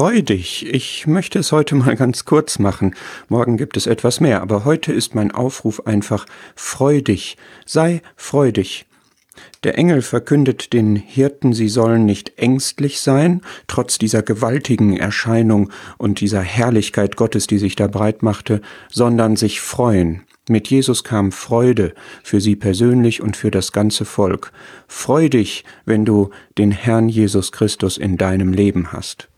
Freu dich. Ich möchte es heute mal ganz kurz machen. Morgen gibt es etwas mehr, aber heute ist mein Aufruf einfach Freu dich. Sei freudig. Der Engel verkündet den Hirten, sie sollen nicht ängstlich sein, trotz dieser gewaltigen Erscheinung und dieser Herrlichkeit Gottes, die sich da breit machte, sondern sich freuen. Mit Jesus kam Freude für sie persönlich und für das ganze Volk. Freu dich, wenn du den Herrn Jesus Christus in deinem Leben hast.